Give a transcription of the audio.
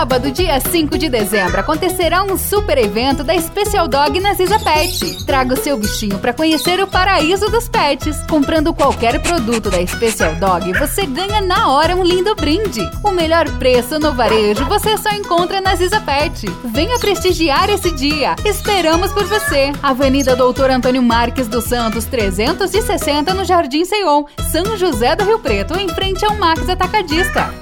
Sábado, dia 5 de dezembro, acontecerá um super evento da Special Dog na Pet. Traga o seu bichinho para conhecer o paraíso dos pets. Comprando qualquer produto da Special Dog, você ganha na hora um lindo brinde. O melhor preço no varejo você só encontra na Ziza Pet. Venha prestigiar esse dia. Esperamos por você. Avenida Doutor Antônio Marques dos Santos, 360 no Jardim Seion, São José do Rio Preto, em frente ao Max Atacadista.